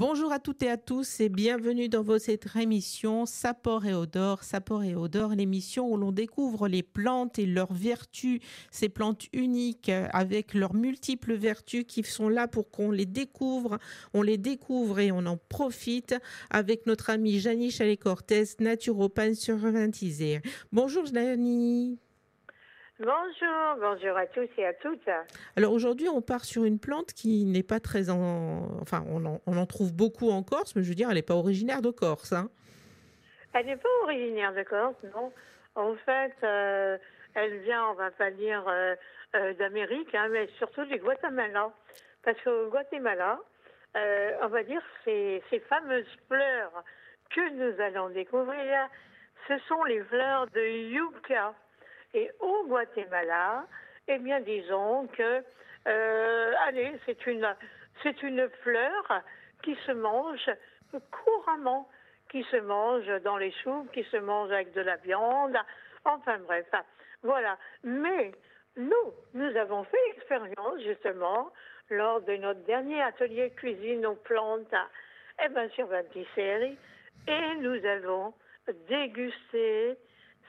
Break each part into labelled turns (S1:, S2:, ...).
S1: Bonjour à toutes et à tous et bienvenue dans votre émission Sapor et Odor. Sapor et Odor, l'émission où l'on découvre les plantes et leurs vertus, ces plantes uniques avec leurs multiples vertus qui sont là pour qu'on les découvre. On les découvre et on en profite avec notre amie Janie Chalet-Cortez, naturopathe surventisée. Bonjour Janie.
S2: Bonjour, bonjour à tous et à toutes.
S1: Alors aujourd'hui, on part sur une plante qui n'est pas très en... Enfin, on en, trouve beaucoup en Corse, mais je veux dire, elle n'est pas originaire de Corse. Hein.
S2: Elle n'est pas originaire de Corse, non. En fait, euh, elle vient, on va pas dire euh, euh, d'Amérique, hein, mais surtout du Guatemala. Parce qu'au Guatemala, on va dire, ces, ces fameuses fleurs que nous allons découvrir, ce sont les fleurs de yucca. Et au Guatemala, eh bien, disons que, euh, allez, c'est une, c'est une fleur qui se mange couramment, qui se mange dans les soupes, qui se mange avec de la viande, enfin bref, voilà. Mais nous, nous avons fait l'expérience justement lors de notre dernier atelier cuisine aux plantes, eh bien sur séries, et nous avons dégusté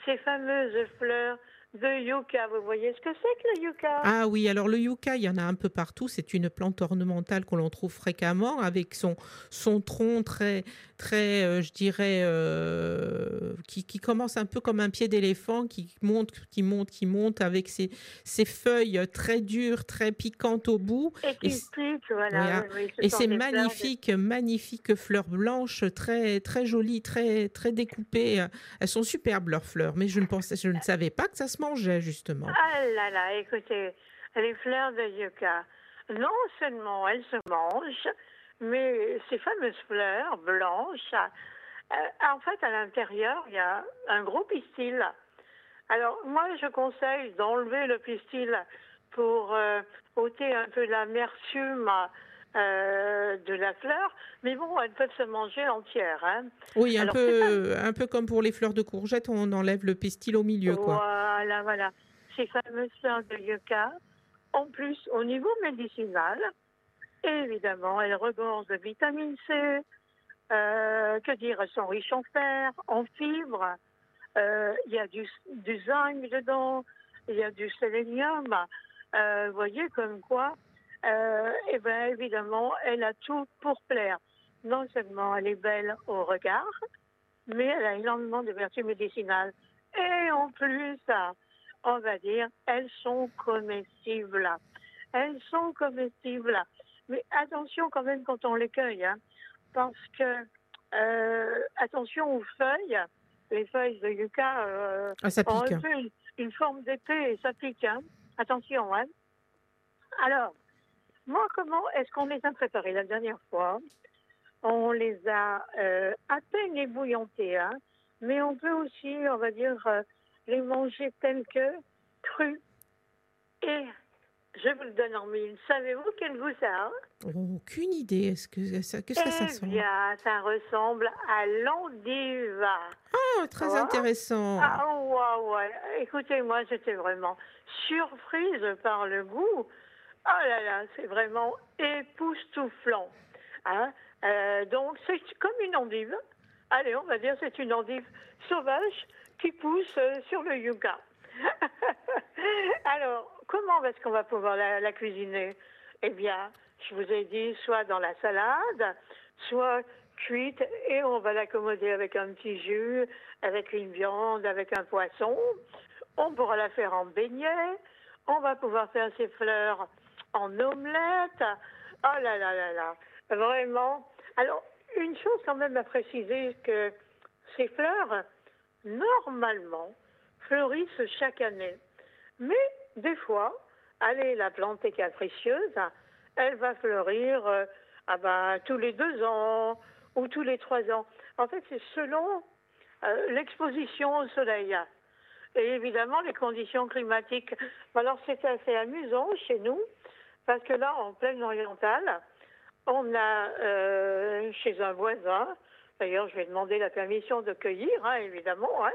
S2: ces fameuses fleurs de yucca. Vous voyez ce que c'est que le yucca?
S1: Ah oui, alors le yucca, il y en a un peu partout. C'est une plante ornementale que l'on trouve fréquemment avec son, son tronc très, très euh, je dirais, euh, qui, qui, commence un peu comme un pied d'éléphant, qui monte, qui monte, qui monte avec ses, ses feuilles très dures, très piquantes au bout.
S2: Et qui voilà.
S1: et c'est magnifique, magnifique fleurs blanches, très, très jolies, très, très découpées. Elles sont superbes leurs fleurs, mais je ne pensais, je ne savais pas que ça se mangeait, justement.
S2: Ah là là, écoutez, les fleurs de yucca, non seulement elles se mangent, mais ces fameuses fleurs blanches, euh, en fait, à l'intérieur, il y a un gros pistil. Alors, moi, je conseille d'enlever le pistil pour euh, ôter un peu l'amertume euh, de la fleur, mais bon, elles peuvent se manger entières. Hein.
S1: Oui, un peu, un... peu comme pour les fleurs de courgette, on enlève le pistil au milieu, quoi.
S2: Voilà, voilà. Ces fameuses fleurs de yucca, en plus, au niveau médicinal, évidemment, elles regorgent de vitamine C, euh, que dire, elles sont riches en fer, en fibres, euh, il y a du, du zinc dedans, il y a du sélénium. vous voyez comme quoi euh, et bien évidemment, elle a tout pour plaire. Non seulement elle est belle au regard, mais elle a énormément de vertus médicinales. Et en plus, on va dire, elles sont comestibles. Elles sont comestibles. Mais attention quand même quand on les cueille, hein, parce que euh, attention aux feuilles. Les feuilles de yucca
S1: euh, ah, ça pique.
S2: ont une, une forme d'épée et ça pique. Hein. Attention. Hein. Alors, moi, comment est-ce qu'on les a préparés la dernière fois? On les a euh, à peine ébouillantés, hein, mais on peut aussi, on va dire, euh, les manger tels que crus. Et je vous le donne en mille. Savez-vous quel goût ça a?
S1: Aucune idée. Est-ce que qu'est-ce que ça
S2: eh
S1: sent?
S2: bien, ça ressemble à l'endive.
S1: Ah, très intéressant.
S2: Ah, ouais, ouais. Écoutez, moi, j'étais vraiment surprise par le goût. Oh là là, c'est vraiment époustouflant. Hein euh, donc, c'est comme une endive. Allez, on va dire c'est une endive sauvage qui pousse euh, sur le yucca. Alors, comment est-ce qu'on va pouvoir la, cuisiner? Eh bien, je vous ai dit, soit dans la salade, soit cuite, et on va l'accommoder avec un petit jus, avec une viande, avec un poisson. On pourra la faire en beignet. On va pouvoir faire ses fleurs en omelette. Oh là là là là, vraiment. Alors, une chose quand même à préciser, que ces fleurs, normalement, fleurissent chaque année. Mais des fois, allez, la plante est capricieuse, elle va fleurir euh, ah ben, tous les deux ans ou tous les trois ans. En fait, c'est selon euh, l'exposition au soleil et évidemment les conditions climatiques. Alors, c'est assez amusant chez nous parce que là, en pleine orientale, on a euh, chez un voisin, d'ailleurs je lui ai demandé la permission de cueillir, hein, évidemment, hein,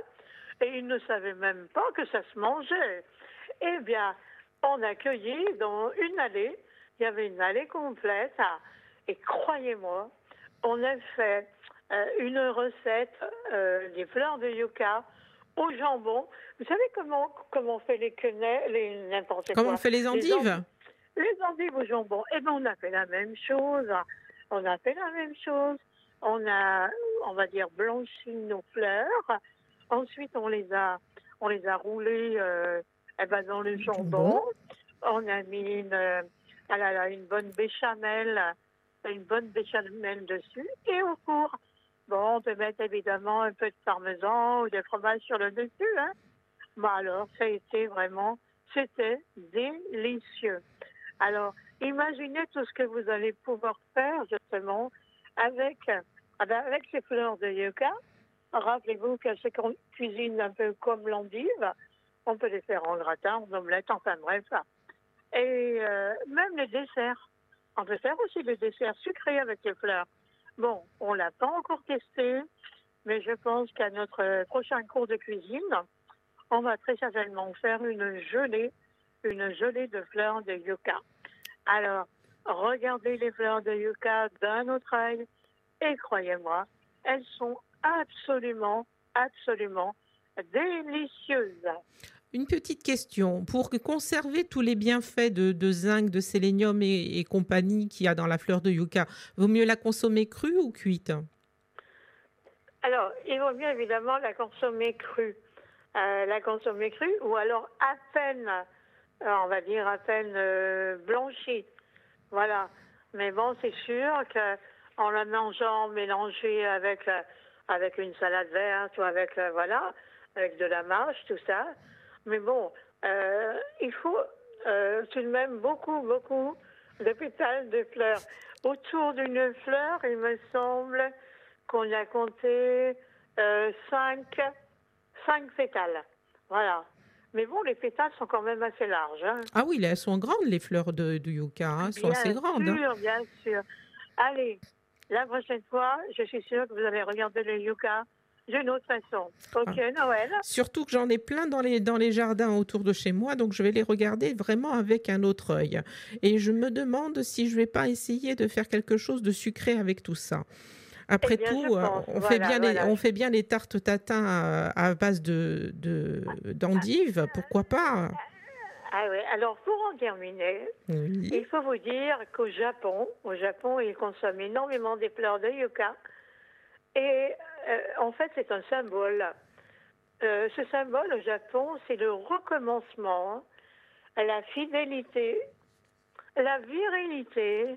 S2: et il ne savait même pas que ça se mangeait. Eh bien, on a cueilli dans une allée, il y avait une allée complète, et croyez-moi, on a fait euh, une recette euh, des fleurs de yucca au jambon. Vous savez comment, comment on fait les quenelles, les n'importe quoi
S1: Comment on fait les endives?
S2: Les endives au jambon. Eh bien, on a fait la même chose. On a fait la même chose. On a, on va dire, blanchi nos fleurs. Ensuite, on les a, on les a roulées euh, eh ben, dans le jambon. On a mis une, euh, ah là là, une bonne béchamel, une bonne béchamel dessus. Et au four, bon, on peut mettre évidemment un peu de parmesan ou de fromage sur le dessus. Hein. Bon, alors, ça a été vraiment, c'était délicieux. Alors, imaginez tout ce que vous allez pouvoir faire justement avec, ah ben, avec ces fleurs de yucca. Rappelez-vous que c'est qu'on cuisine un peu comme l'endive. On peut les faire en gratin, en omelette, enfin bref. Et euh, même les desserts. On peut faire aussi des desserts sucrés avec les fleurs. Bon, on l'a pas encore testé, mais je pense qu'à notre prochain cours de cuisine, on va très certainement faire une gelée, une gelée de fleurs de yucca. Alors, regardez les fleurs de yucca d'un autre œil et croyez-moi, elles sont absolument, absolument délicieuses.
S1: Une petite question. Pour conserver tous les bienfaits de, zinc, de sélénium et, compagnie qu'il y a dans la fleur de yucca, vaut mieux la consommer crue ou cuite?
S2: Alors, il vaut mieux évidemment la consommer crue. Euh, la consommer crue ou alors à peine, on va dire à peine euh, blanchie. Voilà. Mais bon, c'est sûr qu'en la mangeant mélangée avec, avec une salade verte ou avec, voilà, avec de la mâche, tout ça, mais bon, euh, il faut euh, tout de même beaucoup, beaucoup de pétales de fleurs. Autour d'une fleur, il me semble qu'on a compté euh, cinq, cinq pétales. Voilà. Mais bon, les pétales sont quand même assez larges. Hein.
S1: Ah oui, elles sont grandes, les fleurs de, yucca. Hein, elles sont assez grandes.
S2: Hein. Bien sûr, bien sûr. Allez, la prochaine fois, je suis sûre que vous allez regarder les yucca d'une autre façon. Ok, ah. Noël.
S1: Surtout que j'en ai plein dans les, dans les jardins autour de chez moi, donc je vais les regarder vraiment avec un autre œil. Et je me demande si je vais pas essayer de faire quelque chose de sucré avec tout ça. Après
S2: eh
S1: tout, euh, on, fait bien les, on fait bien les tartes tatin à, base de d'endives, pourquoi pas?
S2: Ah oui, alors pour en terminer, il faut vous dire qu'au Japon, au Japon, ils consomment énormément des fleurs de yucca. Et euh, en fait, c'est un symbole. Euh, ce symbole au Japon, c'est le recommencement, la fidélité, la virilité,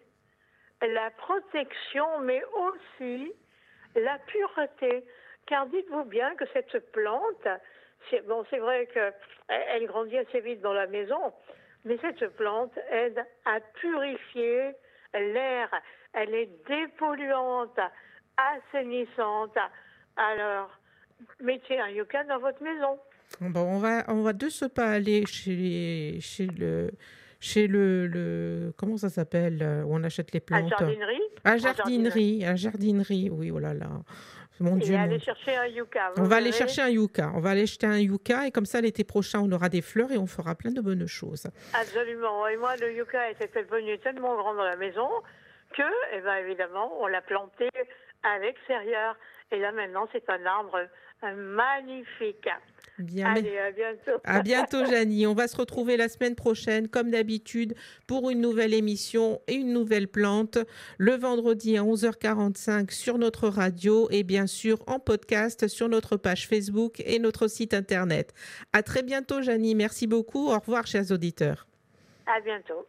S2: la protection, mais aussi la pureté. Car dites-vous bien que cette plante, c'est bon, c'est vrai qu'elle grandit assez vite dans la maison, mais cette plante aide à purifier l'air. Elle est dépolluante, assainissante. Alors, mettez un yucca dans votre maison.
S1: Bon, on va, on va de ce pas aller chez le chez le, le comment ça s'appelle où on achète les plantes?
S2: À jardinerie.
S1: À jardinerie, à jardinerie. Oui, oh là là.
S2: Mon Dieu. aller chercher un yucca.
S1: On va aller chercher un yucca. On va aller acheter un yucca et comme ça l'été prochain on aura des fleurs et on fera plein de bonnes choses.
S2: Absolument. Et moi le yucca était devenu tellement grand dans la maison que, eh ben, évidemment, on l'a planté à l'extérieur. Et là, maintenant, c'est un arbre magnifique.
S1: Bien, Allez, à bientôt. À bientôt, Janie. On va se retrouver la semaine prochaine, comme d'habitude, pour une nouvelle émission et une nouvelle plante, le vendredi à 11h45 sur notre radio et bien sûr en podcast sur notre page Facebook et notre site internet. À très bientôt, Janie. Merci beaucoup. Au revoir, chers auditeurs.
S2: À bientôt.